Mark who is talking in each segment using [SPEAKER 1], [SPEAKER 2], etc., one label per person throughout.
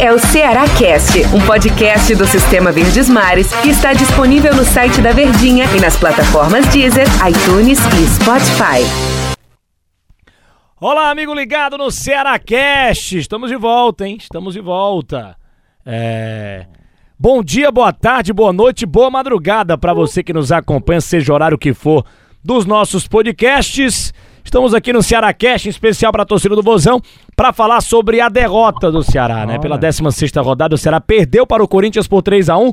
[SPEAKER 1] é o Ceará Cast, um podcast do Sistema Verdes Mares que está disponível no site da Verdinha e nas plataformas Deezer, iTunes e Spotify.
[SPEAKER 2] Olá, amigo ligado no Ceará Cast. Estamos de volta, hein? Estamos de volta. É... Bom dia, boa tarde, boa noite, boa madrugada para você que nos acompanha, seja o horário que for, dos nossos podcasts. Estamos aqui no Ceará Cast, em especial para a torcida do Vozão, para falar sobre a derrota do Ceará, né? Pela 16 rodada, o Ceará perdeu para o Corinthians por 3 a 1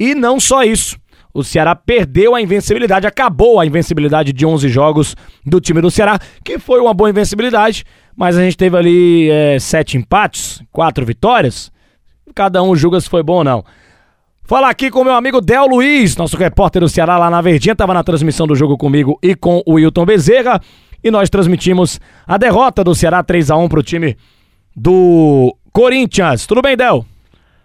[SPEAKER 2] e não só isso. O Ceará perdeu a invencibilidade, acabou a invencibilidade de 11 jogos do time do Ceará, que foi uma boa invencibilidade, mas a gente teve ali é, sete empates, quatro vitórias. Cada um julga se foi bom ou não. Falar aqui com meu amigo Del Luiz, nosso repórter do Ceará lá na Verdinha, estava na transmissão do jogo comigo e com o Wilton Bezerra. E nós transmitimos a derrota do Ceará 3 a 1 pro time do Corinthians. Tudo bem, Del?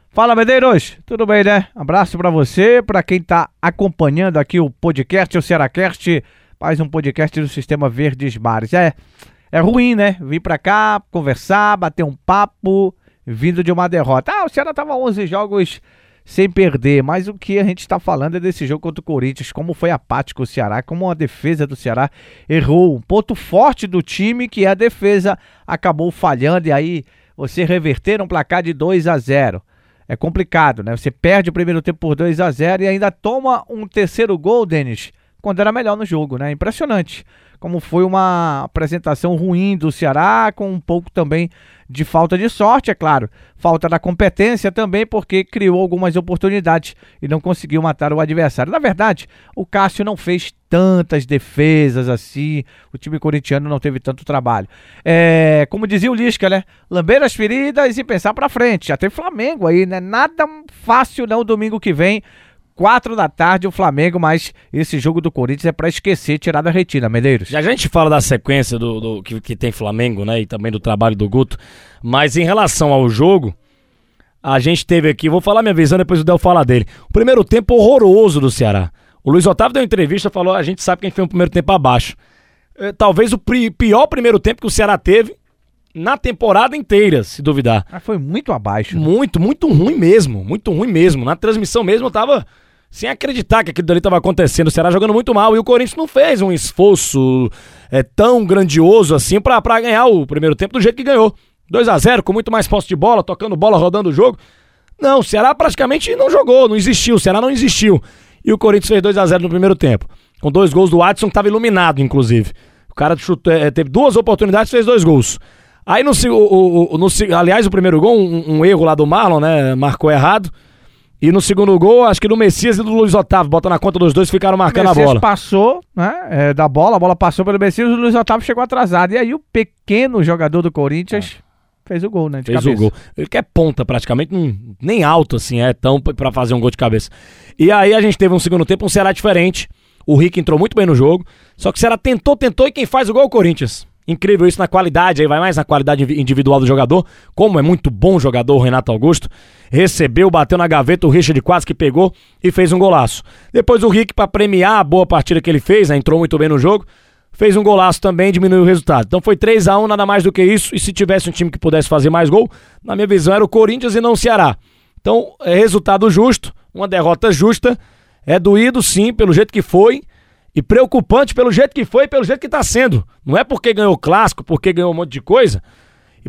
[SPEAKER 3] Fala, Medeiros. Tudo bem, né? Abraço para você, para quem tá acompanhando aqui o podcast, o Cearacast, mais um podcast do Sistema Verdes Mares. É, é ruim, né? Vir para cá, conversar, bater um papo, vindo de uma derrota. Ah, o Ceará tava 11 jogos sem perder. Mas o que a gente está falando é desse jogo contra o Corinthians, como foi apático o Ceará, como a defesa do Ceará errou. Um ponto forte do time que é a defesa acabou falhando e aí você reverter um placar de 2 a 0 é complicado, né? Você perde o primeiro tempo por 2 a 0 e ainda toma um terceiro gol, Denis, quando era melhor no jogo, né? Impressionante como foi uma apresentação ruim do Ceará, com um pouco também de falta de sorte, é claro. Falta da competência também, porque criou algumas oportunidades e não conseguiu matar o adversário. Na verdade, o Cássio não fez tantas defesas assim, o time corintiano não teve tanto trabalho. É, como dizia o Lisca, né? Lamber as feridas e pensar pra frente. Já tem Flamengo aí, né? Nada fácil não domingo que vem 4 da tarde o Flamengo, mas esse jogo do Corinthians é para esquecer, tirar da retina, Medeiros.
[SPEAKER 2] Já a gente fala da sequência do, do que, que, tem Flamengo, né, e também do trabalho do Guto, mas em relação ao jogo, a gente teve aqui, vou falar minha visão, depois o Del fala dele. O primeiro tempo horroroso do Ceará. O Luiz Otávio deu uma entrevista, falou, a gente sabe quem fez o primeiro tempo abaixo. É, talvez o pior primeiro tempo que o Ceará teve na temporada inteira, se duvidar.
[SPEAKER 3] Mas foi muito abaixo. Né?
[SPEAKER 2] Muito, muito ruim mesmo, muito ruim mesmo. Na transmissão mesmo eu tava sem acreditar que aquilo dali estava acontecendo. O Ceará jogando muito mal e o Corinthians não fez um esforço é, tão grandioso assim para ganhar o primeiro tempo do jeito que ganhou. 2 a 0 com muito mais posse de bola, tocando bola, rodando o jogo. Não, o Ceará praticamente não jogou, não existiu. O Ceará não existiu. E o Corinthians fez 2 a 0 no primeiro tempo. Com dois gols do Watson, que estava iluminado, inclusive. O cara chutou, é, teve duas oportunidades fez dois gols. Aí no, o, o, no, aliás, o primeiro gol, um, um erro lá do Marlon, né? Marcou errado. E no segundo gol, acho que do Messias e do Luiz Otávio, bota na conta dos dois, ficaram marcando a bola.
[SPEAKER 3] passou, né, é, da bola, a bola passou pelo Messias e o Luiz Otávio chegou atrasado. E aí o pequeno jogador do Corinthians é. fez o gol, né,
[SPEAKER 2] Fez cabeça. o gol. Ele quer ponta praticamente, nem alto assim, é tão para fazer um gol de cabeça. E aí a gente teve um segundo tempo, um Ceará diferente. O Rick entrou muito bem no jogo, só que o Ceará tentou, tentou e quem faz o gol é o Corinthians. Incrível isso na qualidade, aí vai mais na qualidade individual do jogador. Como é muito bom jogador o Renato Augusto. Recebeu, bateu na gaveta, o Richard quase que pegou e fez um golaço. Depois o Rick, para premiar a boa partida que ele fez, né, entrou muito bem no jogo, fez um golaço também, diminuiu o resultado. Então foi 3 a 1 nada mais do que isso. E se tivesse um time que pudesse fazer mais gol, na minha visão era o Corinthians e não o Ceará. Então é resultado justo, uma derrota justa. É doído sim, pelo jeito que foi. E preocupante pelo jeito que foi e pelo jeito que tá sendo. Não é porque ganhou clássico, porque ganhou um monte de coisa.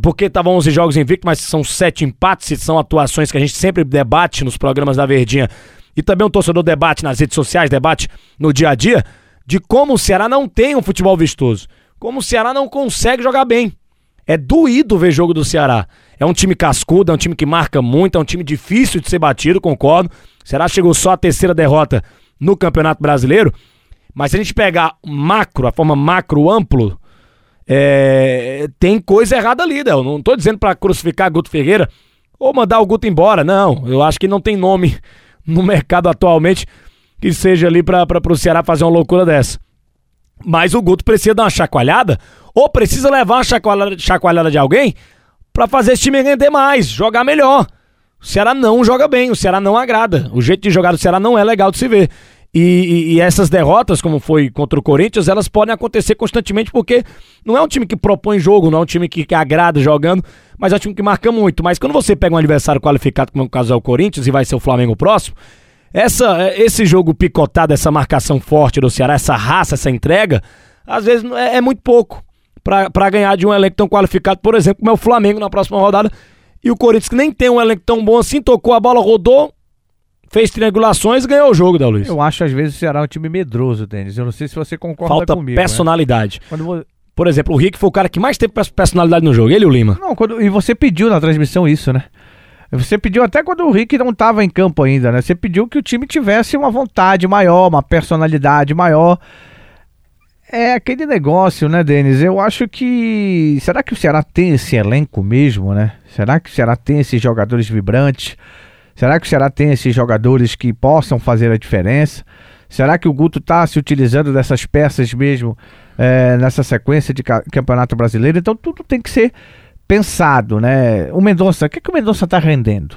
[SPEAKER 2] Porque estavam 11 jogos invictos, mas são sete empates, são atuações que a gente sempre debate nos programas da Verdinha. E também um torcedor debate nas redes sociais, debate no dia a dia, de como o Ceará não tem um futebol vistoso. Como o Ceará não consegue jogar bem. É doído ver jogo do Ceará. É um time cascudo, é um time que marca muito, é um time difícil de ser batido, concordo. O Ceará chegou só à terceira derrota no Campeonato Brasileiro. Mas se a gente pegar macro, a forma macro amplo, é, tem coisa errada ali, Del. Não tô dizendo para crucificar Guto Ferreira ou mandar o Guto embora, não. Eu acho que não tem nome no mercado atualmente que seja ali para o Ceará fazer uma loucura dessa. Mas o Guto precisa dar uma chacoalhada ou precisa levar uma chacoalhada, chacoalhada de alguém para fazer esse time render mais, jogar melhor. O Ceará não joga bem, o Ceará não agrada. O jeito de jogar do Ceará não é legal de se ver. E, e, e, essas derrotas, como foi contra o Corinthians, elas podem acontecer constantemente porque não é um time que propõe jogo, não é um time que, que agrada jogando, mas é um time que marca muito. Mas quando você pega um adversário qualificado, como é o caso é o Corinthians, e vai ser o Flamengo próximo, essa, esse jogo picotado, essa marcação forte do Ceará, essa raça, essa entrega, às vezes é, é muito pouco para ganhar de um elenco tão qualificado, por exemplo, como é o Flamengo na próxima rodada. E o Corinthians, que nem tem um elenco tão bom assim, tocou a bola, rodou, fez triangulações e ganhou o jogo, Del Luiz.
[SPEAKER 3] Eu acho às vezes o Ceará é um time medroso, Denis. Eu não sei se você concorda
[SPEAKER 2] Falta
[SPEAKER 3] comigo. Falta
[SPEAKER 2] né? personalidade. Né? Quando... Por exemplo, o Rick foi o cara que mais teve personalidade no jogo, ele e o Lima.
[SPEAKER 3] Não, quando... e você pediu na transmissão isso, né? Você pediu até quando o Rick não estava em campo ainda, né? Você pediu que o time tivesse uma vontade maior, uma personalidade maior. É aquele negócio, né, Denis? Eu acho que. Será que o Ceará tem esse elenco mesmo, né? Será que o Ceará tem esses jogadores vibrantes? Será que o Ceará tem esses jogadores que possam fazer a diferença? Será que o Guto está se utilizando dessas peças mesmo é, nessa sequência de campeonato brasileiro? Então tudo tem que ser pensado, né? O Mendonça, o que, que o Mendonça está rendendo?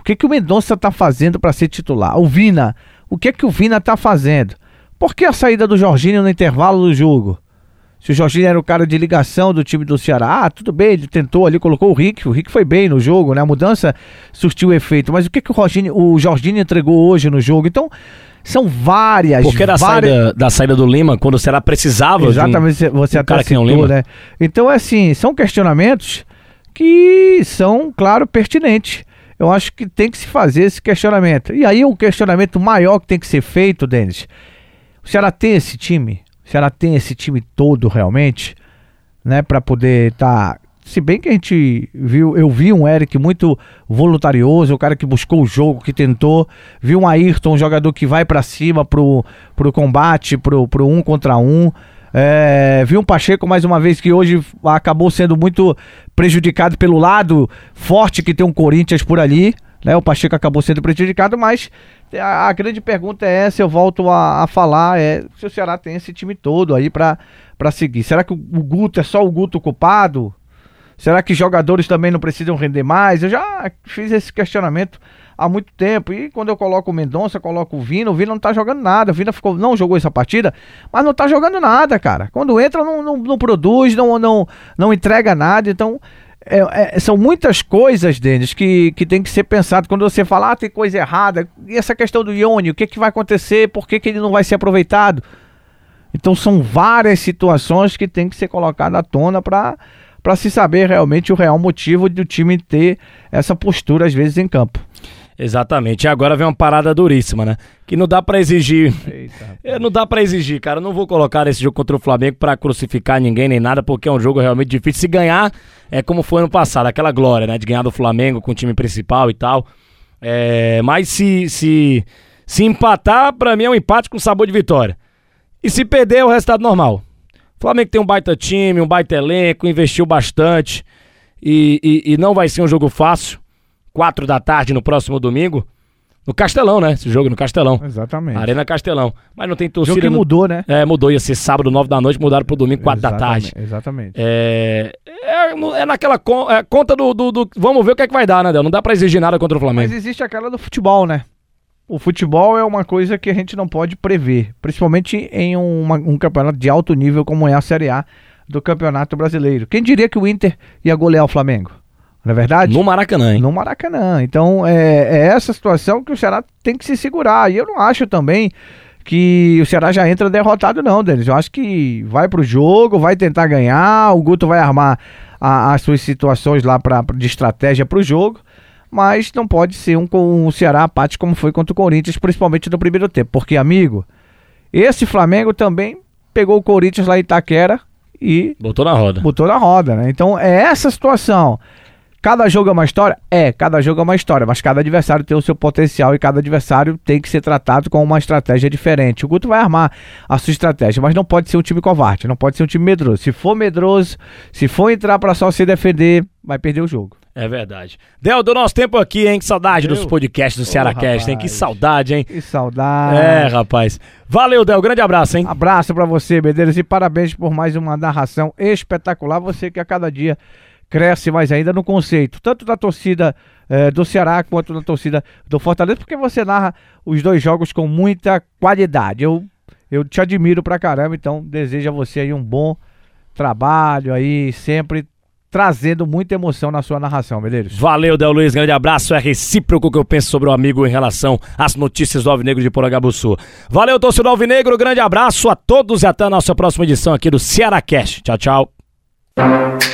[SPEAKER 3] O que, que o Mendonça está fazendo para ser titular? O Vina, o que, que o Vina está fazendo? Por que a saída do Jorginho no intervalo do jogo? Se o Jorginho era o cara de ligação do time do Ceará, ah, tudo bem, ele tentou ali, colocou o Rick, o Rick foi bem no jogo, né? A mudança surtiu efeito. Mas o que, que o, Jorginho, o Jorginho entregou hoje no jogo? Então, são várias.
[SPEAKER 2] Porque da, várias... Saída, da saída do Lima, quando o Ceará precisava.
[SPEAKER 3] Exatamente, um, você um até citou, Lima. né? Então, é assim, são questionamentos que são, claro, pertinentes. Eu acho que tem que se fazer esse questionamento. E aí, o questionamento maior que tem que ser feito, Denis, o Ceará tem esse time? O Ceará tem esse time todo realmente? Né, para poder estar. Tá... Se bem que a gente viu, eu vi um Eric muito voluntarioso, o cara que buscou o jogo, que tentou. Vi um Ayrton, um jogador que vai para cima pro, pro combate, pro, pro um contra um. É, vi um Pacheco mais uma vez que hoje acabou sendo muito prejudicado pelo lado forte que tem um Corinthians por ali. Né? O Pacheco acabou sendo prejudicado, mas a, a grande pergunta é essa, eu volto a, a, falar, é se o Ceará tem esse time todo aí para seguir. Será que o, o Guto é só o Guto culpado? Será que jogadores também não precisam render mais? Eu já fiz esse questionamento há muito tempo. E quando eu coloco o Mendonça, coloco o Vina, o Vina não tá jogando nada. O Vina ficou, não jogou essa partida, mas não tá jogando nada, cara. Quando entra, não, não, não produz, não, não, não entrega nada. Então, é, é, são muitas coisas, Denis, que, que tem que ser pensado. Quando você fala, ah, tem coisa errada, e essa questão do Ione, o que, que vai acontecer, por que, que ele não vai ser aproveitado? Então são várias situações que tem que ser colocadas à tona para se saber realmente o real motivo do time ter essa postura, às vezes, em campo.
[SPEAKER 2] Exatamente. E agora vem uma parada duríssima, né? Que não dá para exigir. Eita, é, não dá para exigir, cara. não vou colocar esse jogo contra o Flamengo para crucificar ninguém nem nada, porque é um jogo realmente difícil. Se ganhar, é como foi ano passado, aquela glória, né? De ganhar do Flamengo com o time principal e tal. É, mas se, se, se empatar, para mim é um empate com sabor de vitória. E se perder, é o resultado normal. O Flamengo tem um baita time, um baita elenco, investiu bastante. E, e, e não vai ser um jogo fácil. 4 da tarde no próximo domingo. No Castelão, né? Esse jogo no Castelão.
[SPEAKER 3] Exatamente.
[SPEAKER 2] Arena Castelão. Mas não tem torcida.
[SPEAKER 3] O jogo que mudou, né?
[SPEAKER 2] É, mudou. Ia ser sábado, 9 da noite, mudaram pro domingo, 4 da tarde.
[SPEAKER 3] Exatamente.
[SPEAKER 2] É, é, é naquela con... é, conta do, do, do, Vamos ver o que é que vai dar, né, Del? Não dá pra exigir nada contra o Flamengo.
[SPEAKER 3] Mas existe aquela do futebol, né? O futebol é uma coisa que a gente não pode prever. Principalmente em uma, um campeonato de alto nível como é a Série A do Campeonato Brasileiro. Quem diria que o Inter ia golear o Flamengo? Não é verdade?
[SPEAKER 2] No Maracanã, hein?
[SPEAKER 3] No Maracanã. Então, é, é essa situação que o Ceará tem que se segurar. E eu não acho também que o Ceará já entra derrotado, não, Denis. Eu acho que vai pro jogo, vai tentar ganhar, o Guto vai armar a, as suas situações lá pra, de estratégia pro jogo, mas não pode ser um com o Ceará apático como foi contra o Corinthians, principalmente no primeiro tempo. Porque, amigo, esse Flamengo também pegou o Corinthians lá em Itaquera e.
[SPEAKER 2] Botou na roda.
[SPEAKER 3] Botou na roda, né? Então é essa situação. Cada jogo é uma história? É, cada jogo é uma história, mas cada adversário tem o seu potencial e cada adversário tem que ser tratado com uma estratégia diferente. O Guto vai armar a sua estratégia, mas não pode ser um time covarde, não pode ser um time medroso. Se for medroso, se for entrar para só se defender, vai perder o jogo.
[SPEAKER 2] É verdade. Del, do nosso tempo aqui, hein? Que saudade dos podcasts do Ceará Cast, hein? Que saudade, hein?
[SPEAKER 3] Que saudade.
[SPEAKER 2] É, rapaz. Valeu, Del. Grande abraço, hein?
[SPEAKER 3] Abraço para você, Medeiros, e parabéns por mais uma narração espetacular. Você que a cada dia cresce mais ainda no conceito, tanto da torcida é, do Ceará quanto da torcida do Fortaleza, porque você narra os dois jogos com muita qualidade. Eu, eu te admiro pra caramba, então desejo a você aí um bom trabalho aí, sempre trazendo muita emoção na sua narração, Medeiros.
[SPEAKER 2] Valeu, Del Luiz, grande abraço. É recíproco o que eu penso sobre o amigo em relação às notícias do Alvinegro de Porangabuçu. Valeu, torcedor Alvinegro, grande abraço a todos e até a nossa próxima edição aqui do Ceará Cast. Tchau, tchau.